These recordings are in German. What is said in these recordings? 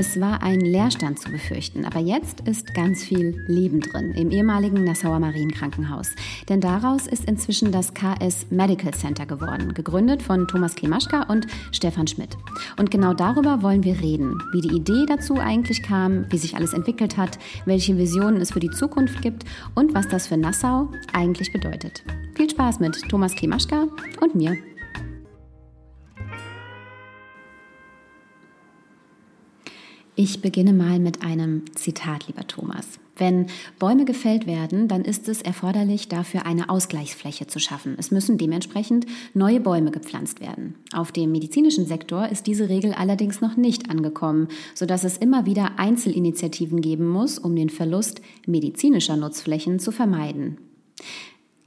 Es war ein Leerstand zu befürchten, aber jetzt ist ganz viel Leben drin im ehemaligen Nassauer Marienkrankenhaus. Denn daraus ist inzwischen das KS Medical Center geworden, gegründet von Thomas Klimaschka und Stefan Schmidt. Und genau darüber wollen wir reden, wie die Idee dazu eigentlich kam, wie sich alles entwickelt hat, welche Visionen es für die Zukunft gibt und was das für Nassau eigentlich bedeutet. Viel Spaß mit Thomas Klimaschka und mir. Ich beginne mal mit einem Zitat, lieber Thomas. Wenn Bäume gefällt werden, dann ist es erforderlich, dafür eine Ausgleichsfläche zu schaffen. Es müssen dementsprechend neue Bäume gepflanzt werden. Auf dem medizinischen Sektor ist diese Regel allerdings noch nicht angekommen, sodass es immer wieder Einzelinitiativen geben muss, um den Verlust medizinischer Nutzflächen zu vermeiden.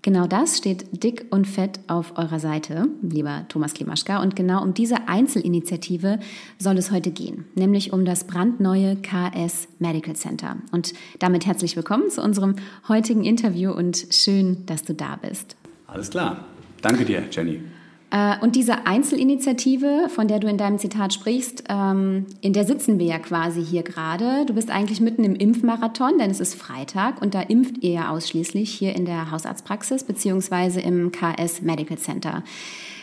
Genau das steht dick und fett auf eurer Seite, lieber Thomas Klimaschka. Und genau um diese Einzelinitiative soll es heute gehen, nämlich um das brandneue KS Medical Center. Und damit herzlich willkommen zu unserem heutigen Interview und schön, dass du da bist. Alles klar. Danke dir, Jenny. Äh, und diese Einzelinitiative, von der du in deinem Zitat sprichst, ähm, in der sitzen wir ja quasi hier gerade. Du bist eigentlich mitten im Impfmarathon, denn es ist Freitag und da impft ihr ja ausschließlich hier in der Hausarztpraxis beziehungsweise im KS Medical Center.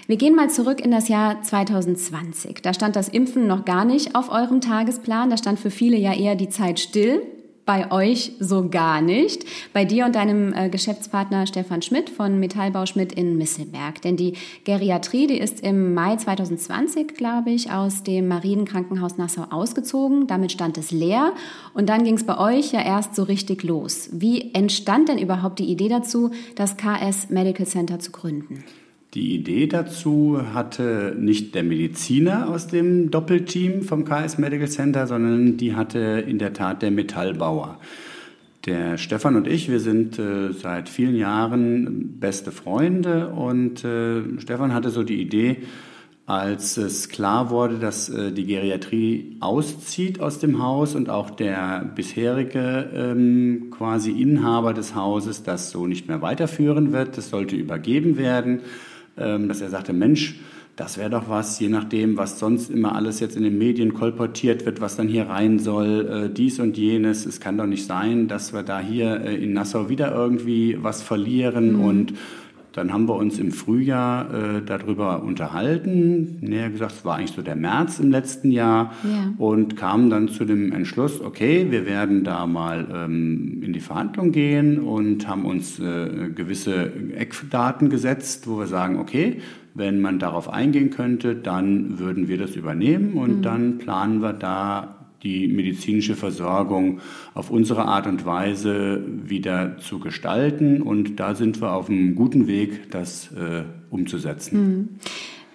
Wir gehen mal zurück in das Jahr 2020. Da stand das Impfen noch gar nicht auf eurem Tagesplan. Da stand für viele ja eher die Zeit still bei euch so gar nicht. Bei dir und deinem äh, Geschäftspartner Stefan Schmidt von Metallbau Schmidt in Misselberg. Denn die Geriatrie, die ist im Mai 2020, glaube ich, aus dem Marienkrankenhaus Nassau ausgezogen. Damit stand es leer. Und dann ging es bei euch ja erst so richtig los. Wie entstand denn überhaupt die Idee dazu, das KS Medical Center zu gründen? Die Idee dazu hatte nicht der Mediziner aus dem Doppelteam vom KS Medical Center, sondern die hatte in der Tat der Metallbauer. Der Stefan und ich, wir sind äh, seit vielen Jahren beste Freunde und äh, Stefan hatte so die Idee, als es klar wurde, dass äh, die Geriatrie auszieht aus dem Haus und auch der bisherige ähm, quasi Inhaber des Hauses das so nicht mehr weiterführen wird, das sollte übergeben werden dass er sagte, Mensch, das wäre doch was, je nachdem, was sonst immer alles jetzt in den Medien kolportiert wird, was dann hier rein soll, äh, dies und jenes. Es kann doch nicht sein, dass wir da hier äh, in Nassau wieder irgendwie was verlieren mhm. und dann haben wir uns im Frühjahr äh, darüber unterhalten, näher gesagt, es war eigentlich so der März im letzten Jahr ja. und kamen dann zu dem Entschluss, okay, wir werden da mal ähm, in die Verhandlung gehen und haben uns äh, gewisse Eckdaten gesetzt, wo wir sagen, okay, wenn man darauf eingehen könnte, dann würden wir das übernehmen und mhm. dann planen wir da die medizinische Versorgung auf unsere Art und Weise wieder zu gestalten. Und da sind wir auf einem guten Weg, das äh, umzusetzen. Hm.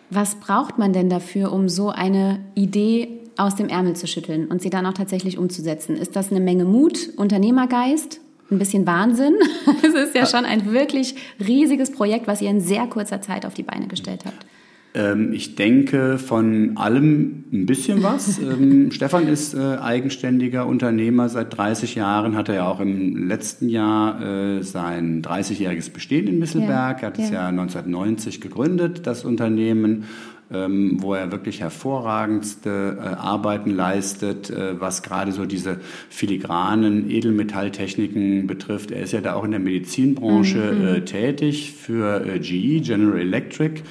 Was braucht man denn dafür, um so eine Idee aus dem Ärmel zu schütteln und sie dann auch tatsächlich umzusetzen? Ist das eine Menge Mut, Unternehmergeist? Ein bisschen Wahnsinn. Es ist ja schon ein wirklich riesiges Projekt, was ihr in sehr kurzer Zeit auf die Beine gestellt habt. Ähm, ich denke von allem ein bisschen was. ähm, Stefan ist äh, eigenständiger Unternehmer seit 30 Jahren, hat er ja auch im letzten Jahr äh, sein 30-jähriges Bestehen in Misselberg. Ja, er hat ja. es ja 1990 gegründet, das Unternehmen. Ähm, wo er wirklich hervorragendste äh, Arbeiten leistet, äh, was gerade so diese filigranen Edelmetalltechniken betrifft. Er ist ja da auch in der Medizinbranche mhm. äh, tätig für äh, GE, General Electric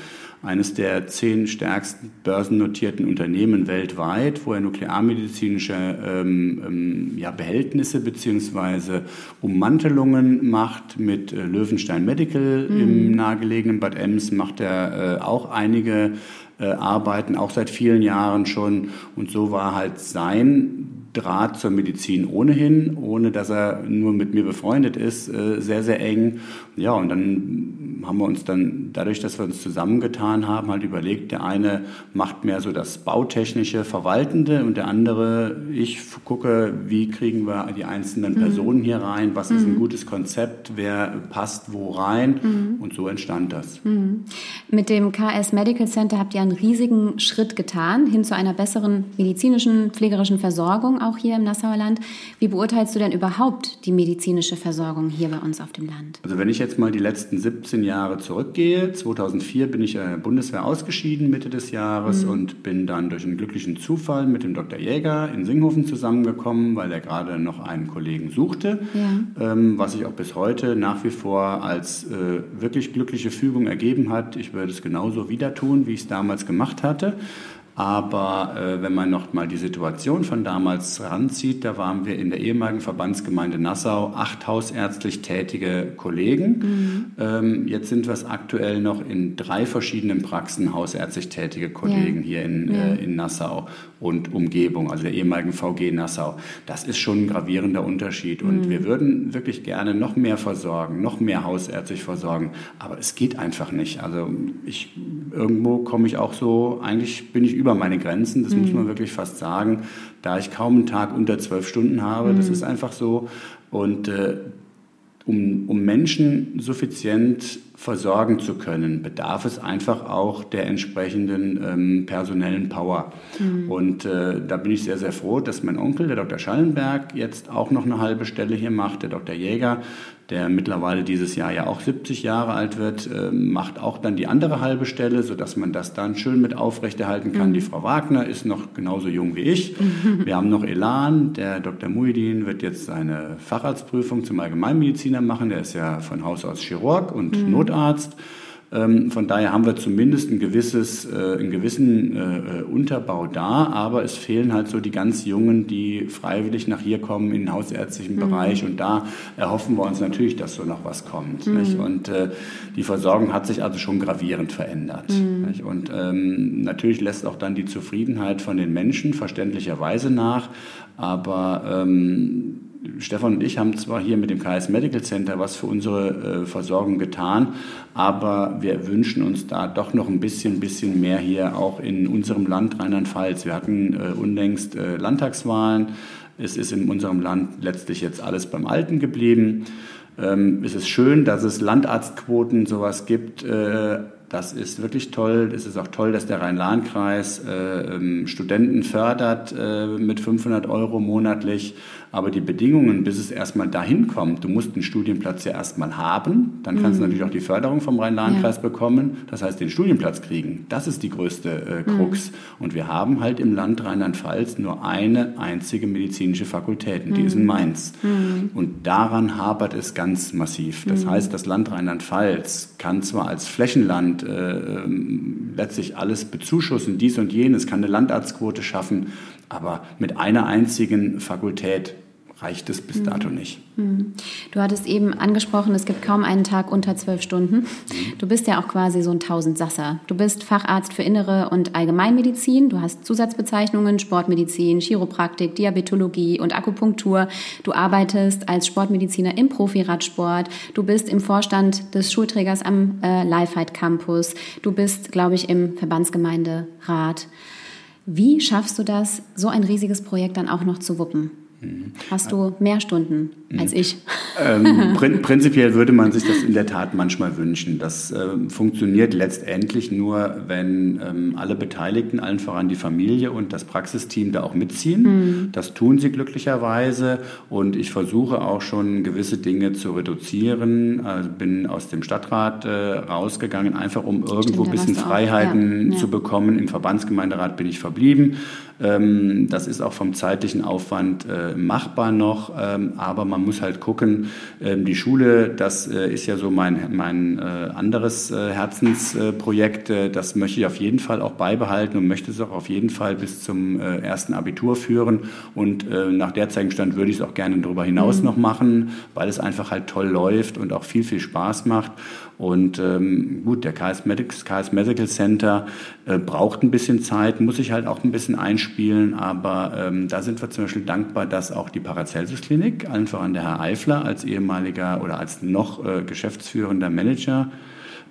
eines der zehn stärksten börsennotierten Unternehmen weltweit, wo er nuklearmedizinische ähm, ähm, ja, Behältnisse beziehungsweise Ummantelungen macht. Mit äh, Löwenstein Medical mhm. im nahegelegenen Bad Ems macht er äh, auch einige äh, Arbeiten, auch seit vielen Jahren schon. Und so war halt sein Draht zur Medizin ohnehin, ohne dass er nur mit mir befreundet ist, äh, sehr, sehr eng. Ja, und dann haben wir uns dann, dadurch, dass wir uns zusammengetan haben, halt überlegt, der eine macht mehr so das bautechnische, verwaltende und der andere, ich gucke, wie kriegen wir die einzelnen mhm. Personen hier rein, was mhm. ist ein mhm. gutes Konzept, wer passt wo rein mhm. und so entstand das. Mhm. Mit dem KS Medical Center habt ihr einen riesigen Schritt getan hin zu einer besseren medizinischen, pflegerischen Versorgung auch hier im Nassauer Land. Wie beurteilst du denn überhaupt die medizinische Versorgung hier bei uns auf dem Land? Also wenn ich jetzt mal die letzten 17 Jahre zurückgehe, 2004 bin ich äh, Bundeswehr ausgeschieden Mitte des Jahres mhm. und bin dann durch einen glücklichen Zufall mit dem Dr. Jäger in Singhofen zusammengekommen, weil er gerade noch einen Kollegen suchte, ja. ähm, was sich auch bis heute nach wie vor als äh, wirklich glückliche Fügung ergeben hat. Ich würde es genauso wieder tun, wie ich es damals gemacht hatte. Aber äh, wenn man noch mal die Situation von damals ranzieht, da waren wir in der ehemaligen Verbandsgemeinde Nassau acht hausärztlich tätige Kollegen. Mhm. Ähm, jetzt sind wir es aktuell noch in drei verschiedenen Praxen hausärztlich tätige Kollegen ja. hier in, ja. äh, in Nassau und Umgebung, also der ehemaligen VG Nassau. Das ist schon ein gravierender Unterschied. Und mhm. wir würden wirklich gerne noch mehr versorgen, noch mehr hausärztlich versorgen. Aber es geht einfach nicht. Also ich, irgendwo komme ich auch so, eigentlich bin ich über meine Grenzen, das mhm. muss man wirklich fast sagen, da ich kaum einen Tag unter zwölf Stunden habe. Mhm. Das ist einfach so. Und äh, um, um Menschen suffizient versorgen zu können, bedarf es einfach auch der entsprechenden ähm, personellen Power. Mhm. Und äh, da bin ich sehr, sehr froh, dass mein Onkel, der Dr. Schallenberg, jetzt auch noch eine halbe Stelle hier macht, der Dr. Jäger, der mittlerweile dieses Jahr ja auch 70 Jahre alt wird, äh, macht auch dann die andere halbe Stelle, sodass man das dann schön mit aufrechterhalten kann. Mhm. Die Frau Wagner ist noch genauso jung wie ich. Wir haben noch Elan. Der Dr. Muidin wird jetzt seine Facharztprüfung zum Allgemeinmediziner machen. Der ist ja von Haus aus Chirurg und mhm. Notarzt. Ähm, von daher haben wir zumindest ein gewisses, äh, einen gewissen äh, äh, Unterbau da, aber es fehlen halt so die ganz Jungen, die freiwillig nach hier kommen in den hausärztlichen mhm. Bereich und da erhoffen wir uns natürlich, dass so noch was kommt. Mhm. Und die Versorgung hat sich also schon gravierend verändert. Mhm. Und ähm, natürlich lässt auch dann die Zufriedenheit von den Menschen verständlicherweise nach, aber ähm, Stefan und ich haben zwar hier mit dem KS Medical Center was für unsere äh, Versorgung getan, aber wir wünschen uns da doch noch ein bisschen, bisschen mehr hier auch in unserem Land Rheinland-Pfalz. Wir hatten äh, unlängst äh, Landtagswahlen. Es ist in unserem Land letztlich jetzt alles beim Alten geblieben. Ähm, es ist schön, dass es Landarztquoten sowas gibt. Das ist wirklich toll. Es ist auch toll, dass der Rhein-Lahn-Kreis äh, ähm, Studenten fördert äh, mit 500 Euro monatlich. Aber die Bedingungen, bis es erstmal dahin kommt, du musst einen Studienplatz ja erstmal haben, dann kannst mhm. du natürlich auch die Förderung vom Rhein-Lahn-Kreis ja. bekommen, das heißt den Studienplatz kriegen. Das ist die größte äh, Krux. Mhm. Und wir haben halt im Land Rheinland-Pfalz nur eine einzige medizinische Fakultät, und die mhm. ist in mhm. Mainz. Mhm. Und daran hapert es ganz massiv. Das mhm. heißt, das Land Rheinland-Pfalz kann zwar als Flächenland äh, ähm, letztlich alles bezuschussen, dies und jenes, kann eine Landarztquote schaffen, aber mit einer einzigen Fakultät reicht es bis dato mhm. nicht. Mhm. Du hattest eben angesprochen, es gibt kaum einen Tag unter zwölf Stunden. Mhm. Du bist ja auch quasi so ein Tausendsasser. Du bist Facharzt für Innere und Allgemeinmedizin. Du hast Zusatzbezeichnungen Sportmedizin, Chiropraktik, Diabetologie und Akupunktur. Du arbeitest als Sportmediziner im Profiradsport. Du bist im Vorstand des Schulträgers am äh, Lifeheit Campus. Du bist, glaube ich, im Verbandsgemeinderat. Wie schaffst du das, so ein riesiges Projekt dann auch noch zu wuppen? Hast du mehr Stunden als ich? Ähm, prin prinzipiell würde man sich das in der Tat manchmal wünschen. Das äh, funktioniert letztendlich nur, wenn ähm, alle Beteiligten, allen voran die Familie und das Praxisteam da auch mitziehen. Mhm. Das tun sie glücklicherweise und ich versuche auch schon gewisse Dinge zu reduzieren. Also bin aus dem Stadtrat äh, rausgegangen, einfach um irgendwo ein bisschen Freiheiten ja. zu bekommen. Im Verbandsgemeinderat bin ich verblieben. Ähm, das ist auch vom zeitlichen Aufwand äh, machbar noch, ähm, aber man muss halt gucken, ähm, die Schule, das äh, ist ja so mein, mein äh, anderes Herzensprojekt, das möchte ich auf jeden Fall auch beibehalten und möchte es auch auf jeden Fall bis zum ersten Abitur führen und nach derzeitigen Stand würde ich es auch gerne darüber hinaus mhm. noch machen, weil es einfach halt toll läuft und auch viel, viel Spaß macht und ähm, gut, der KS, Medics, KS Medical Center äh, braucht ein bisschen Zeit, muss sich halt auch ein bisschen einspielen, aber ähm, da sind wir zum Beispiel dankbar, dass auch die Paracelsus Klinik, allen voran der Herr Eifler als ehemaliger oder als noch äh, geschäftsführender Manager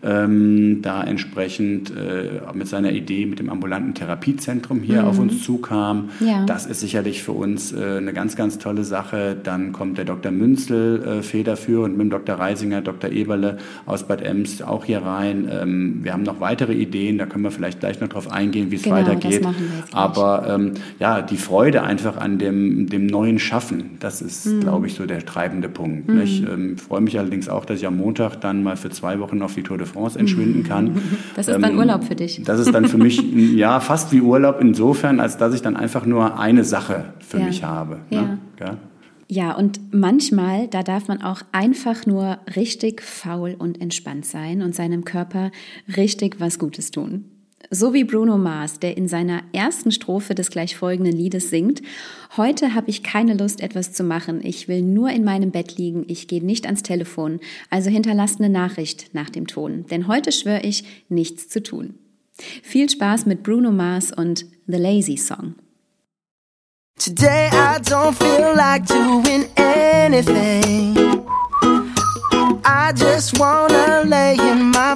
ähm, da entsprechend äh, mit seiner Idee mit dem ambulanten Therapiezentrum hier mhm. auf uns zukam. Ja. Das ist sicherlich für uns äh, eine ganz, ganz tolle Sache. Dann kommt der Dr. Münzel äh, federführend mit dem Dr. Reisinger, Dr. Eberle aus Bad Ems auch hier rein. Ähm, wir haben noch weitere Ideen, da können wir vielleicht gleich noch drauf eingehen, wie es genau, weitergeht. Aber ähm, ja, die Freude einfach an dem, dem neuen Schaffen, das ist, mhm. glaube ich, so der treibende Punkt. Mhm. Ich ähm, freue mich allerdings auch, dass ich am Montag dann mal für zwei Wochen auf die Tour de France entschwinden kann. Das ist dann ähm, Urlaub für dich. Das ist dann für mich ja fast wie Urlaub insofern, als dass ich dann einfach nur eine Sache für ja. mich habe. Ne? Ja. Ja? Ja, und manchmal, da darf man auch einfach nur richtig faul und entspannt sein und seinem Körper richtig was Gutes tun. So wie Bruno Mars, der in seiner ersten Strophe des gleich folgenden Liedes singt, Heute habe ich keine Lust, etwas zu machen. Ich will nur in meinem Bett liegen. Ich gehe nicht ans Telefon. Also hinterlasst eine Nachricht nach dem Ton. Denn heute schwöre ich, nichts zu tun. Viel Spaß mit Bruno Mars und The Lazy Song. Today I don't feel like doing anything. I just wanna lay in my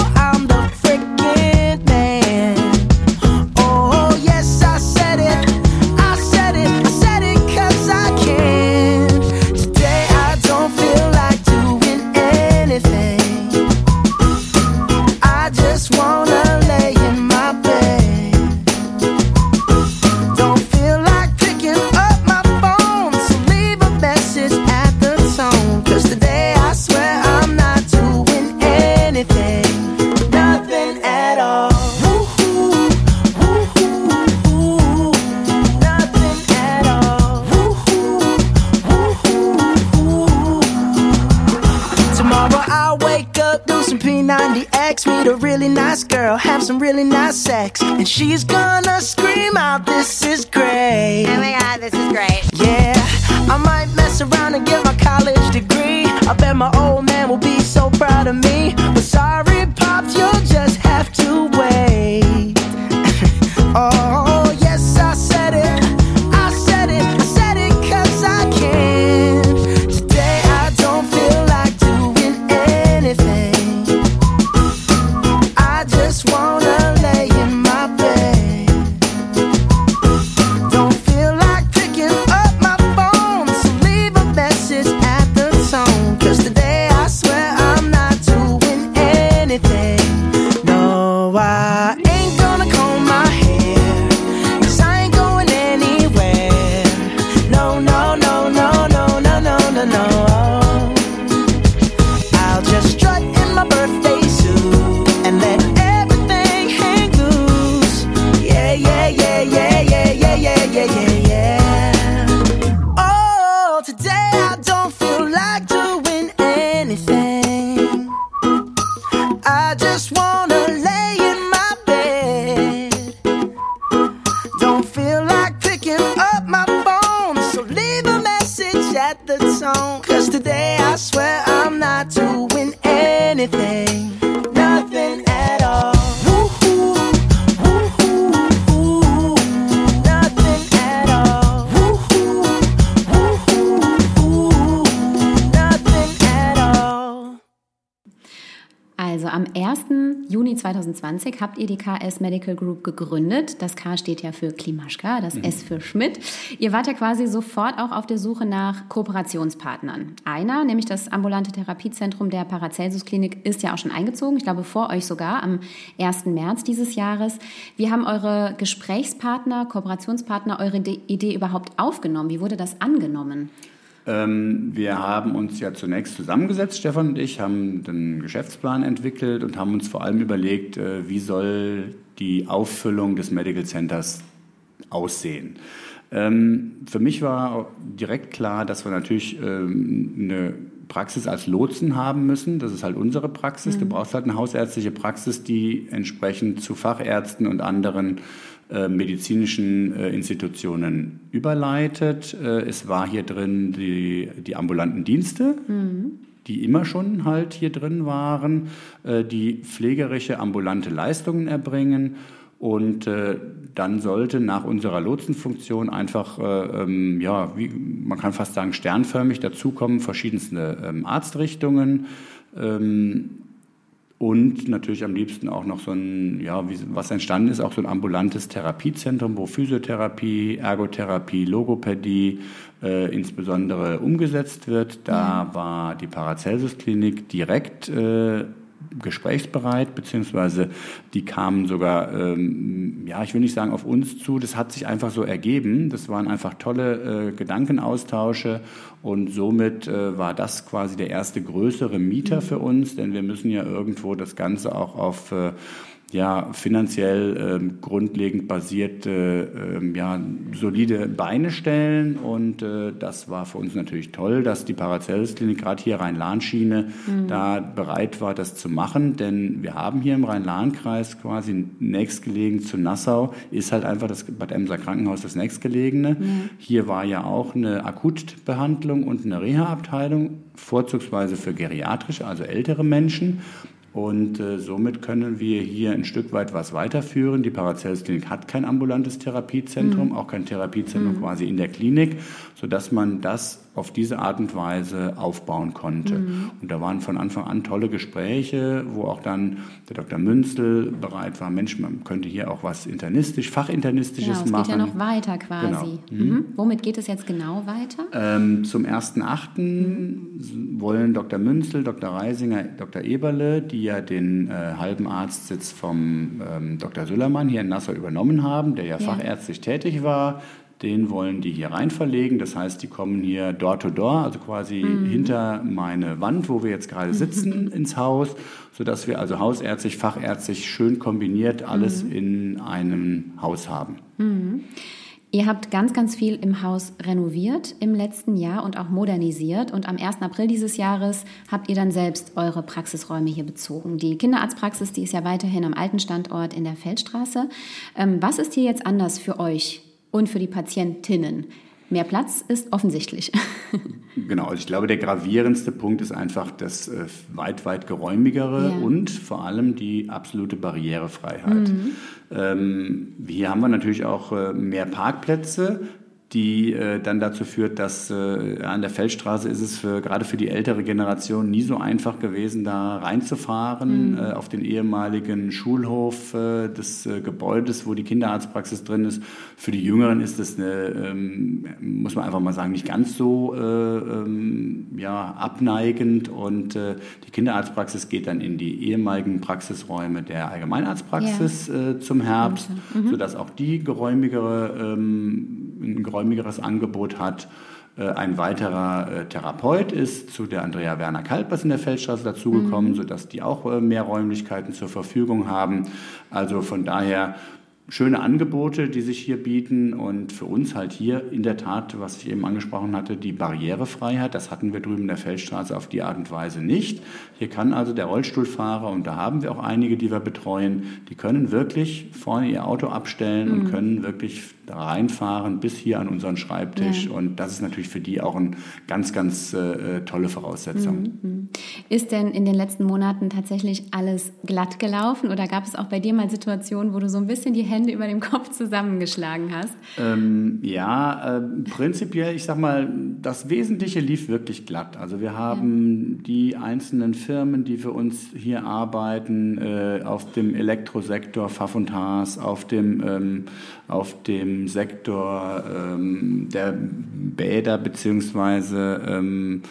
this is great. Am Juni 2020 habt ihr die KS Medical Group gegründet. Das K steht ja für Klimaschka, das mhm. S für Schmidt. Ihr wart ja quasi sofort auch auf der Suche nach Kooperationspartnern. Einer, nämlich das ambulante Therapiezentrum der Paracelsus Klinik, ist ja auch schon eingezogen. Ich glaube, vor euch sogar am 1. März dieses Jahres. Wie haben eure Gesprächspartner, Kooperationspartner eure Idee überhaupt aufgenommen? Wie wurde das angenommen? Ähm, wir haben uns ja zunächst zusammengesetzt, Stefan und ich, haben den Geschäftsplan entwickelt und haben uns vor allem überlegt, äh, wie soll die Auffüllung des Medical Centers aussehen. Ähm, für mich war direkt klar, dass wir natürlich ähm, eine Praxis als Lotsen haben müssen. Das ist halt unsere Praxis. Mhm. Du brauchst halt eine hausärztliche Praxis, die entsprechend zu Fachärzten und anderen medizinischen äh, Institutionen überleitet. Äh, es war hier drin die, die ambulanten Dienste. Mhm die immer schon halt hier drin waren, äh, die pflegerische ambulante Leistungen erbringen. Und äh, dann sollte nach unserer Lotsenfunktion einfach, äh, ähm, ja, wie, man kann fast sagen, sternförmig dazukommen, verschiedenste ähm, Arztrichtungen. Und natürlich am liebsten auch noch so ein, ja, wie, was entstanden ist, auch so ein ambulantes Therapiezentrum, wo Physiotherapie, Ergotherapie, Logopädie äh, insbesondere umgesetzt wird. Da mhm. war die Paracelsus-Klinik direkt äh, gesprächsbereit, beziehungsweise die kamen sogar, ähm, ja, ich will nicht sagen auf uns zu, das hat sich einfach so ergeben. Das waren einfach tolle äh, Gedankenaustausche und somit äh, war das quasi der erste größere Mieter für uns, denn wir müssen ja irgendwo das Ganze auch auf äh, ja, finanziell ähm, grundlegend basierte, ähm, ja, solide Beine stellen. Und äh, das war für uns natürlich toll, dass die Paracelsus-Klinik gerade hier Rhein-Lahn-Schiene mhm. da bereit war, das zu machen. Denn wir haben hier im Rhein-Lahn-Kreis quasi nächstgelegen zu Nassau, ist halt einfach das Bad Emser Krankenhaus das nächstgelegene. Mhm. Hier war ja auch eine Akutbehandlung und eine Reha-Abteilung, vorzugsweise für geriatrische, also ältere Menschen. Und äh, somit können wir hier ein Stück weit was weiterführen. Die Paracelsus-Klinik hat kein ambulantes Therapiezentrum, mhm. auch kein Therapiezentrum mhm. quasi in der Klinik, sodass man das auf diese Art und Weise aufbauen konnte. Mhm. Und da waren von Anfang an tolle Gespräche, wo auch dann der Dr. Münzel bereit war, Mensch, man könnte hier auch was internistisch, fachinternistisches ja, es machen. geht ja noch weiter quasi. Genau. Mhm. mhm. Womit geht es jetzt genau weiter? Ähm, zum 1.8. Mhm. wollen Dr. Münzel, Dr. Reisinger, Dr. Eberle, die ja den äh, halben Arztsitz vom ähm, Dr. Süllermann hier in Nassau übernommen haben, der ja, ja. fachärztlich tätig war, den wollen die hier rein verlegen. Das heißt, die kommen hier door to door, also quasi mhm. hinter meine Wand, wo wir jetzt gerade sitzen, ins Haus, sodass wir also hausärztlich, fachärztlich schön kombiniert alles mhm. in einem Haus haben. Mhm. Ihr habt ganz, ganz viel im Haus renoviert im letzten Jahr und auch modernisiert. Und am 1. April dieses Jahres habt ihr dann selbst eure Praxisräume hier bezogen. Die Kinderarztpraxis, die ist ja weiterhin am alten Standort in der Feldstraße. Ähm, was ist hier jetzt anders für euch und für die Patientinnen. Mehr Platz ist offensichtlich. Genau, also ich glaube, der gravierendste Punkt ist einfach das äh, weit, weit geräumigere ja. und vor allem die absolute Barrierefreiheit. Mhm. Ähm, hier haben wir natürlich auch äh, mehr Parkplätze, die äh, dann dazu führt, dass äh, an der Feldstraße ist es für, gerade für die ältere Generation nie so einfach gewesen, da reinzufahren mhm. äh, auf den ehemaligen Schulhof äh, des äh, Gebäudes, wo die Kinderarztpraxis drin ist. Für die Jüngeren ist das eine, ähm, muss man einfach mal sagen, nicht ganz so äh, ähm, ja, abneigend und äh, die Kinderarztpraxis geht dann in die ehemaligen Praxisräume der Allgemeinarztpraxis ja. äh, zum Herbst, mhm. sodass auch die geräumigere ähm, ein geräumigeres Angebot hat. Äh, ein weiterer äh, Therapeut ist zu der Andrea Werner Kalpers in der Feldstraße dazugekommen, mhm. sodass die auch äh, mehr Räumlichkeiten zur Verfügung haben. Also von daher schöne Angebote, die sich hier bieten und für uns halt hier in der Tat, was ich eben angesprochen hatte, die Barrierefreiheit. Das hatten wir drüben in der Feldstraße auf die Art und Weise nicht. Hier kann also der Rollstuhlfahrer, und da haben wir auch einige, die wir betreuen, die können wirklich vorne ihr Auto abstellen mhm. und können wirklich reinfahren bis hier an unseren Schreibtisch. Ja. Und das ist natürlich für die auch eine ganz, ganz äh, tolle Voraussetzung. Mhm, mhm. Ist denn in den letzten Monaten tatsächlich alles glatt gelaufen oder gab es auch bei dir mal Situationen, wo du so ein bisschen die Hände über dem Kopf zusammengeschlagen hast? Ähm, ja, äh, prinzipiell, ich sag mal, das Wesentliche lief wirklich glatt. Also wir haben ja. die einzelnen Firmen, die für uns hier arbeiten, äh, auf dem Elektrosektor Pfaff und Haas, auf dem, ähm, auf dem Sektor ähm, der Bäder beziehungsweise ähm,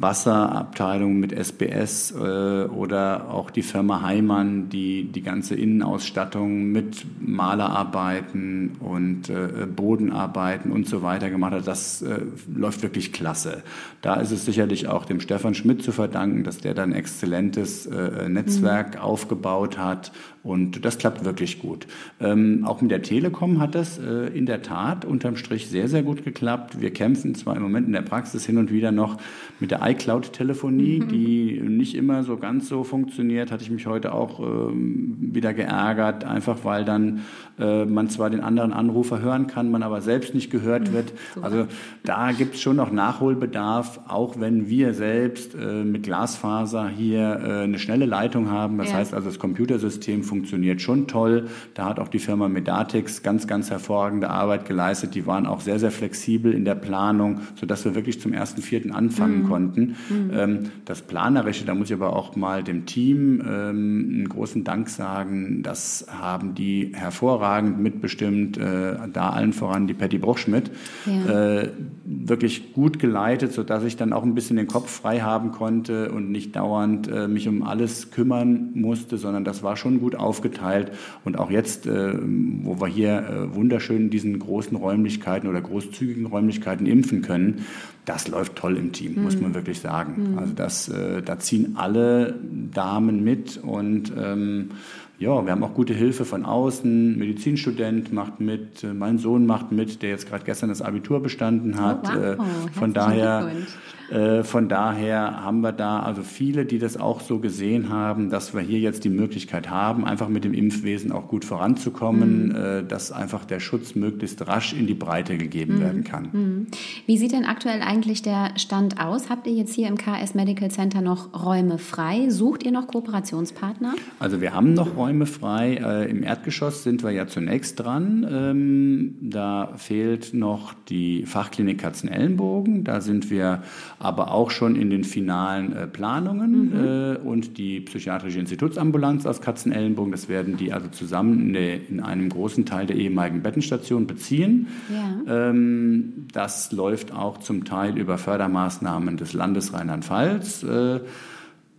Wasserabteilung mit SBS äh, oder auch die Firma Heimann, die die ganze Innenausstattung mit Malerarbeiten und äh, Bodenarbeiten und so weiter gemacht hat. Das äh, läuft wirklich klasse. Da ist es sicherlich auch dem Stefan Schmidt zu verdanken, dass der dann ein exzellentes äh, Netzwerk mhm. aufgebaut hat und das klappt wirklich gut. Ähm, auch mit der Telekom hat das äh, in der Tat unterm Strich sehr, sehr gut geklappt. Wir kämpfen zwar im Moment in der Praxis hin und wieder noch mit der iCloud-Telefonie, mhm. die nicht immer so ganz so funktioniert, hatte ich mich heute auch ähm, wieder geärgert, einfach weil dann äh, man zwar den anderen Anrufer hören kann, man aber selbst nicht gehört wird. Also da gibt es schon noch Nachholbedarf, auch wenn wir selbst äh, mit Glasfaser hier äh, eine schnelle Leitung haben. Das ja. heißt also, das Computersystem funktioniert schon toll. Da hat auch die Firma Medatix ganz, ganz hervorragende Arbeit geleistet. Die waren auch sehr, sehr flexibel in der Planung, sodass wir wirklich zum ersten Vierten anfangen mhm. konnten. Mhm. Ähm, das Planerische, da muss ich aber auch mal dem Team ähm, einen großen Dank sagen. Das haben die hervorragend mitbestimmt, äh, da allen voran die Patty Bruchschmidt, ja. äh, wirklich gut geleitet, sodass ich dann auch ein bisschen den Kopf frei haben konnte und nicht dauernd äh, mich um alles kümmern musste, sondern das war schon gut aufgeteilt. Und auch jetzt, wo wir hier wunderschön in diesen großen Räumlichkeiten oder großzügigen Räumlichkeiten impfen können, das läuft toll im Team, mhm. muss man wirklich sagen. Mhm. Also das, äh, da ziehen alle Damen mit und ähm, ja, wir haben auch gute Hilfe von außen. Medizinstudent macht mit, äh, mein Sohn macht mit, der jetzt gerade gestern das Abitur bestanden hat. Oh, wow. Äh, von daher äh, von daher haben wir da also viele, die das auch so gesehen haben, dass wir hier jetzt die Möglichkeit haben, einfach mit dem Impfwesen auch gut voranzukommen, mhm. dass einfach der Schutz möglichst rasch in die Breite gegeben mhm. werden kann. Mhm. Wie sieht denn aktuell eigentlich der Stand aus? Habt ihr jetzt hier im KS Medical Center noch Räume frei? Sucht ihr noch Kooperationspartner? Also wir haben noch Räume frei. Äh, Im Erdgeschoss sind wir ja zunächst dran. Ähm, da fehlt noch die Fachklinik Katzenellenbogen. Da sind wir aber auch schon in den finalen äh, Planungen mhm. äh, und die psychiatrische Institutsambulanz aus Katzenellenbogen, das werden die also zusammen in, der, in einem großen Teil der ehemaligen Bettenstation beziehen. Ja. Ähm, das läuft auch zum Teil über Fördermaßnahmen des Landes Rheinland-Pfalz. Äh,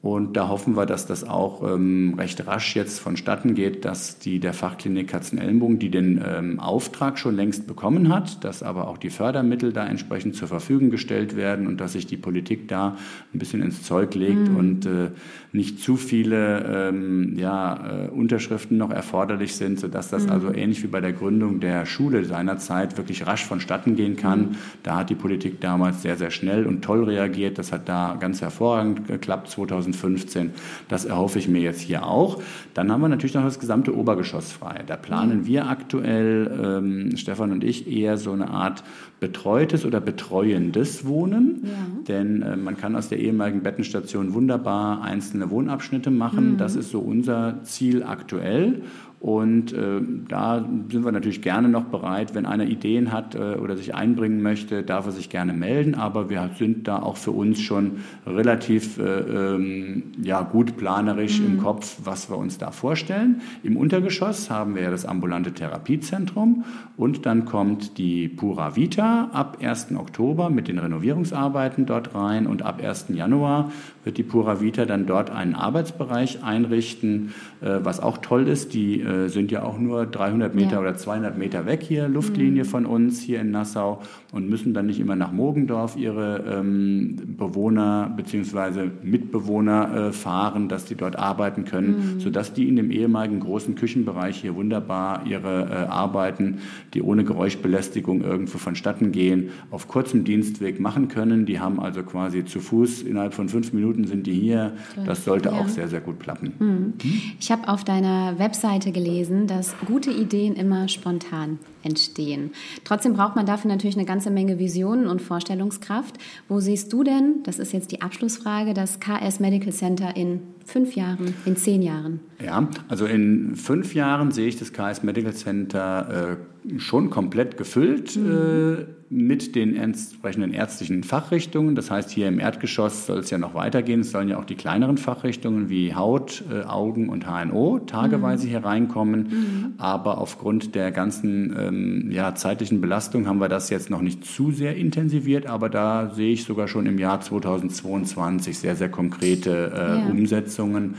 und da hoffen wir, dass das auch ähm, recht rasch jetzt vonstatten geht, dass die der Fachklinik Katzenellenbogen, die den ähm, Auftrag schon längst bekommen hat, dass aber auch die Fördermittel da entsprechend zur Verfügung gestellt werden und dass sich die Politik da ein bisschen ins Zeug legt mhm. und äh, nicht zu viele ähm, ja, äh, Unterschriften noch erforderlich sind, sodass das mhm. also ähnlich wie bei der Gründung der Schule seinerzeit wirklich rasch vonstatten gehen kann. Mhm. Da hat die Politik damals sehr, sehr schnell und toll reagiert. Das hat da ganz hervorragend geklappt 2000 2015. Das erhoffe ich mir jetzt hier auch. Dann haben wir natürlich noch das gesamte Obergeschoss frei. Da planen wir aktuell, ähm, Stefan und ich, eher so eine Art betreutes oder betreuendes Wohnen. Ja. Denn äh, man kann aus der ehemaligen Bettenstation wunderbar einzelne Wohnabschnitte machen. Mhm. Das ist so unser Ziel aktuell. Und äh, da sind wir natürlich gerne noch bereit, wenn einer Ideen hat äh, oder sich einbringen möchte, darf er sich gerne melden. Aber wir sind da auch für uns schon relativ äh, ähm, ja, gut planerisch mhm. im Kopf, was wir uns da vorstellen. Im Untergeschoss haben wir ja das ambulante Therapiezentrum und dann kommt die Pura Vita ab 1. Oktober mit den Renovierungsarbeiten dort rein und ab 1. Januar wird die Pura Vita dann dort einen Arbeitsbereich einrichten, äh, was auch toll ist. Die äh, sind ja auch nur 300 Meter ja. oder 200 Meter weg hier, Luftlinie mhm. von uns hier in Nassau und müssen dann nicht immer nach Mogendorf ihre ähm, Bewohner bzw. Mitbewohner äh, fahren, dass die dort arbeiten können, mhm. sodass die in dem ehemaligen großen Küchenbereich hier wunderbar ihre äh, Arbeiten, die ohne Geräuschbelästigung irgendwo vonstatten gehen, auf kurzem Dienstweg machen können. Die haben also quasi zu Fuß innerhalb von fünf Minuten sind die hier. Das sollte ja. auch sehr, sehr gut klappen. Mhm. Hm? Ich habe auf deiner Webseite gelesen, dass gute Ideen immer spontan entstehen. Trotzdem braucht man dafür natürlich eine ganze Menge Visionen und Vorstellungskraft. Wo siehst du denn, das ist jetzt die Abschlussfrage, das KS Medical Center in fünf Jahren, in zehn Jahren? Ja, also in fünf Jahren sehe ich das KS Medical Center äh, schon komplett gefüllt. Mhm. Äh, mit den entsprechenden ärztlichen Fachrichtungen. Das heißt, hier im Erdgeschoss soll es ja noch weitergehen. Es sollen ja auch die kleineren Fachrichtungen wie Haut, äh, Augen und HNO tageweise mhm. hier reinkommen. Mhm. Aber aufgrund der ganzen ähm, ja, zeitlichen Belastung haben wir das jetzt noch nicht zu sehr intensiviert. Aber da sehe ich sogar schon im Jahr 2022 sehr, sehr konkrete äh, ja. Umsetzungen.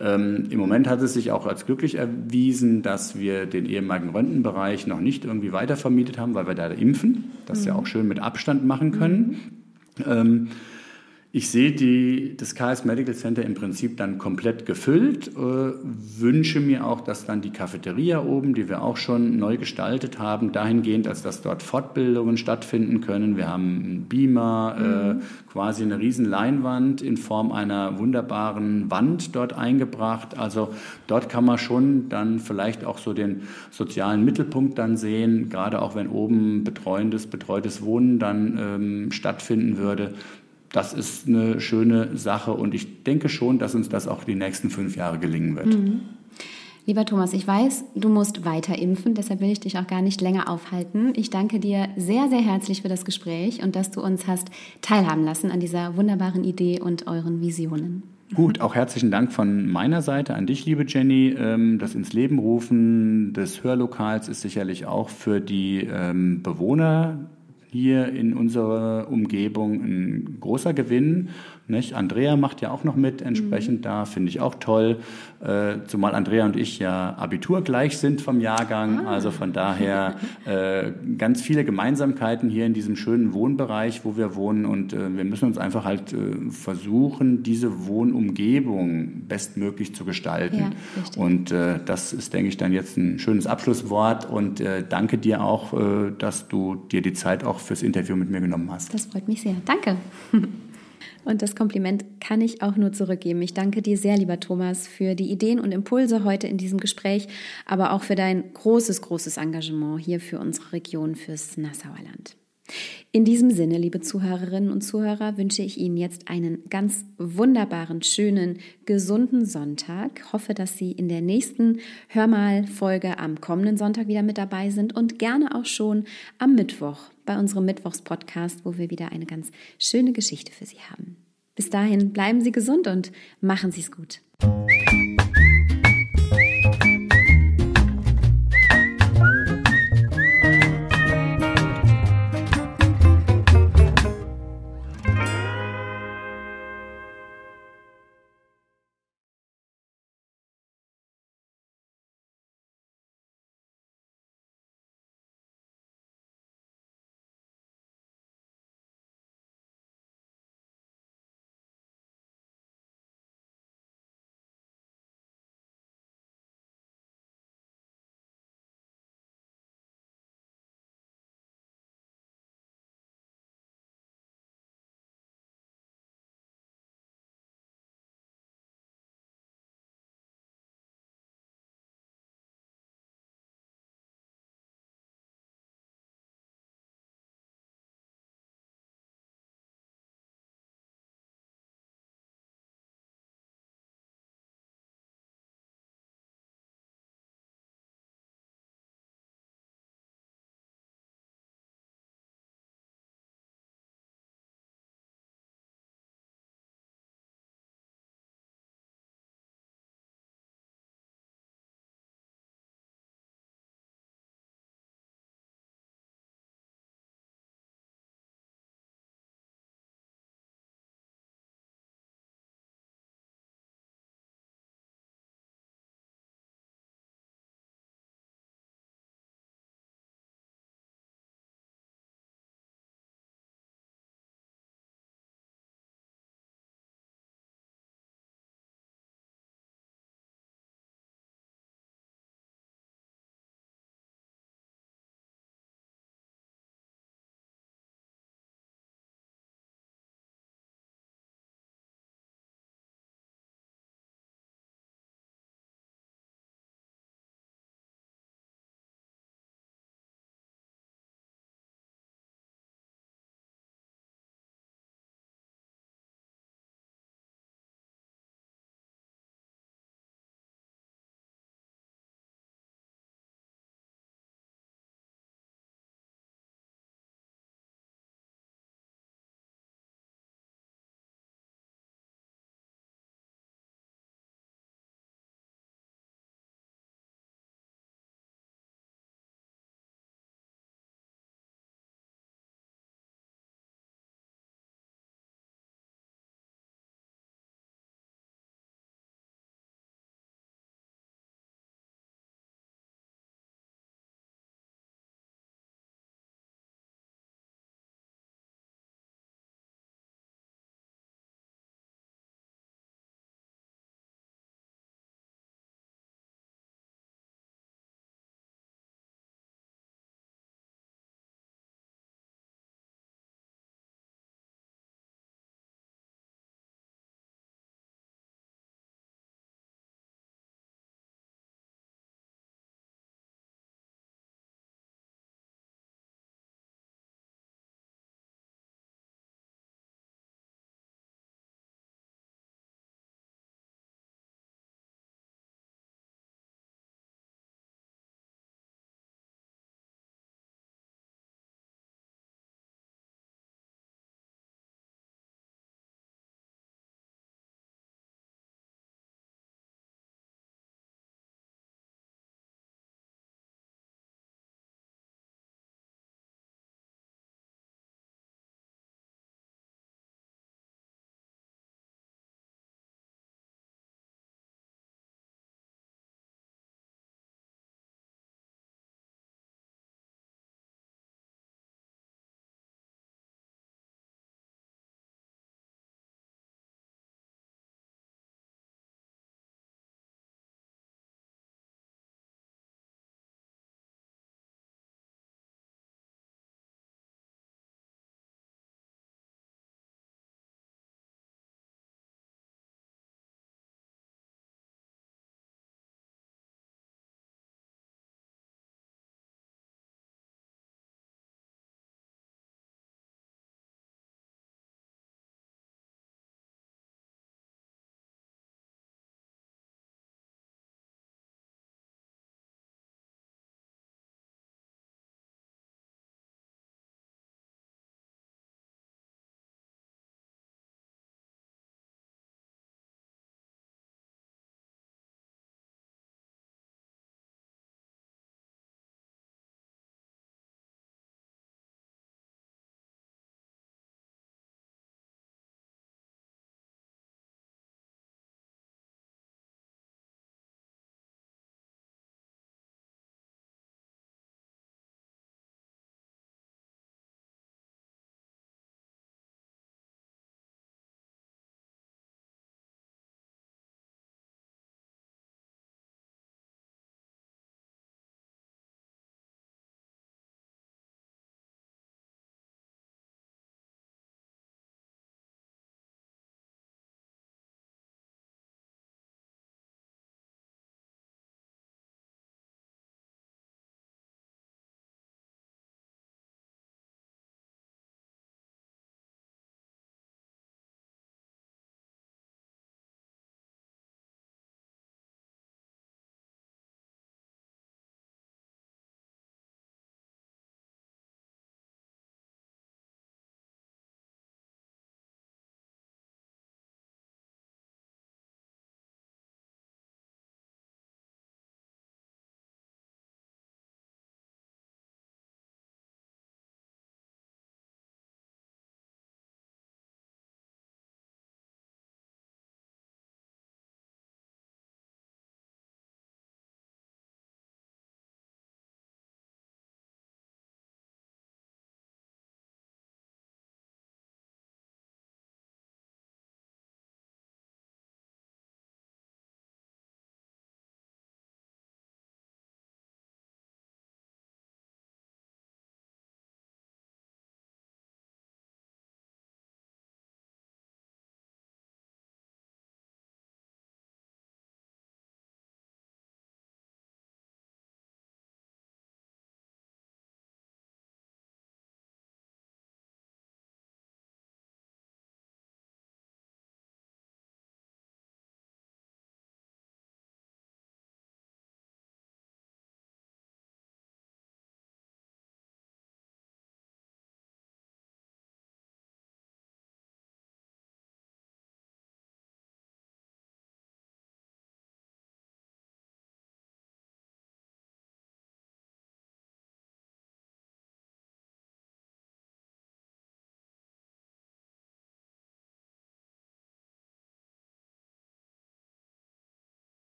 Ähm, Im Moment hat es sich auch als glücklich erwiesen, dass wir den ehemaligen Röntgenbereich noch nicht irgendwie weiter vermietet haben, weil wir da impfen, das mhm. ja auch schön mit Abstand machen können. Mhm. Ähm, Ich sehe die, das KS Medical Center im Prinzip dann komplett gefüllt, äh, wünsche mir auch, dass dann die Cafeteria oben, die wir auch schon neu gestaltet haben, dahingehend, als dass dort Fortbildungen stattfinden können. Wir haben einen Beamer, äh, mhm. äh, quasi eine riesen Leinwand in Form einer wunderbaren Wand dort eingebracht. Also dort kann man schon dann vielleicht auch so den sozialen Mittelpunkt dann sehen, gerade auch wenn oben betreuendes, betreutes Wohnen dann ähm, stattfinden würde das ist eine schöne Sache und ich denke schon, dass uns das auch die nächsten fünf Jahre gelingen wird. Mhm. Lieber Thomas, ich weiß, du musst weiter impfen, deshalb will ich dich auch gar nicht länger aufhalten. Ich danke dir sehr, sehr herzlich für das Gespräch und dass du uns hast teilhaben lassen an dieser wunderbaren Idee und euren Visionen. Gut, auch herzlichen Dank von meiner Seite an dich, liebe Jenny. Ähm, das ins Leben rufen des Hörlokals ist sicherlich auch für die ähm, Bewohner hier in unserer Umgebung ein großer Gewinn. Nicht? Andrea macht ja auch noch mit entsprechend mhm. da, finde ich auch toll. Äh, zumal Andrea und ich ja Abitur gleich sind vom Jahrgang. Ah. Also von daher äh, ganz viele Gemeinsamkeiten hier in diesem schönen Wohnbereich, wo wir wohnen. Und äh, wir müssen uns einfach halt äh, versuchen, diese Wohnumgebung bestmöglich zu gestalten. Ja, und äh, das ist, denke ich, dann jetzt ein schönes Abschlusswort. Und äh, danke dir auch, dass du dir die Zeit auch fürs Interview mit mir genommen hast. Das freut mich sehr. Danke. Und das Kompliment kann ich auch nur zurückgeben. Ich danke dir sehr, lieber Thomas, für die Ideen und Impulse heute in diesem Gespräch, aber auch für dein großes, großes Engagement hier für unsere Region, fürs Nassauer Land. In diesem Sinne, liebe Zuhörerinnen und Zuhörer, wünsche ich Ihnen jetzt einen ganz wunderbaren, schönen, gesunden Sonntag. Hoffe, dass Sie in der nächsten Hörmal-Folge am kommenden Sonntag wieder mit dabei sind und gerne auch schon am Mittwoch bei unserem Mittwochs-Podcast, wo wir wieder eine ganz schöne Geschichte für Sie haben. Bis dahin bleiben Sie gesund und machen Sie es gut.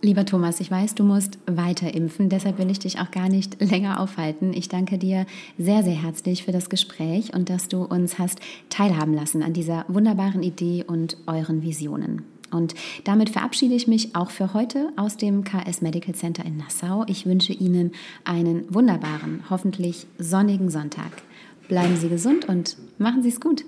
Lieber Thomas, ich weiß, du musst weiter impfen, deshalb will ich dich auch gar nicht länger aufhalten. Ich danke dir sehr, sehr herzlich für das Gespräch und dass du uns hast teilhaben lassen an dieser wunderbaren Idee und euren Visionen. Und damit verabschiede ich mich auch für heute aus dem KS Medical Center in Nassau. Ich wünsche Ihnen einen wunderbaren, hoffentlich sonnigen Sonntag. Bleiben Sie gesund und machen Sie es gut.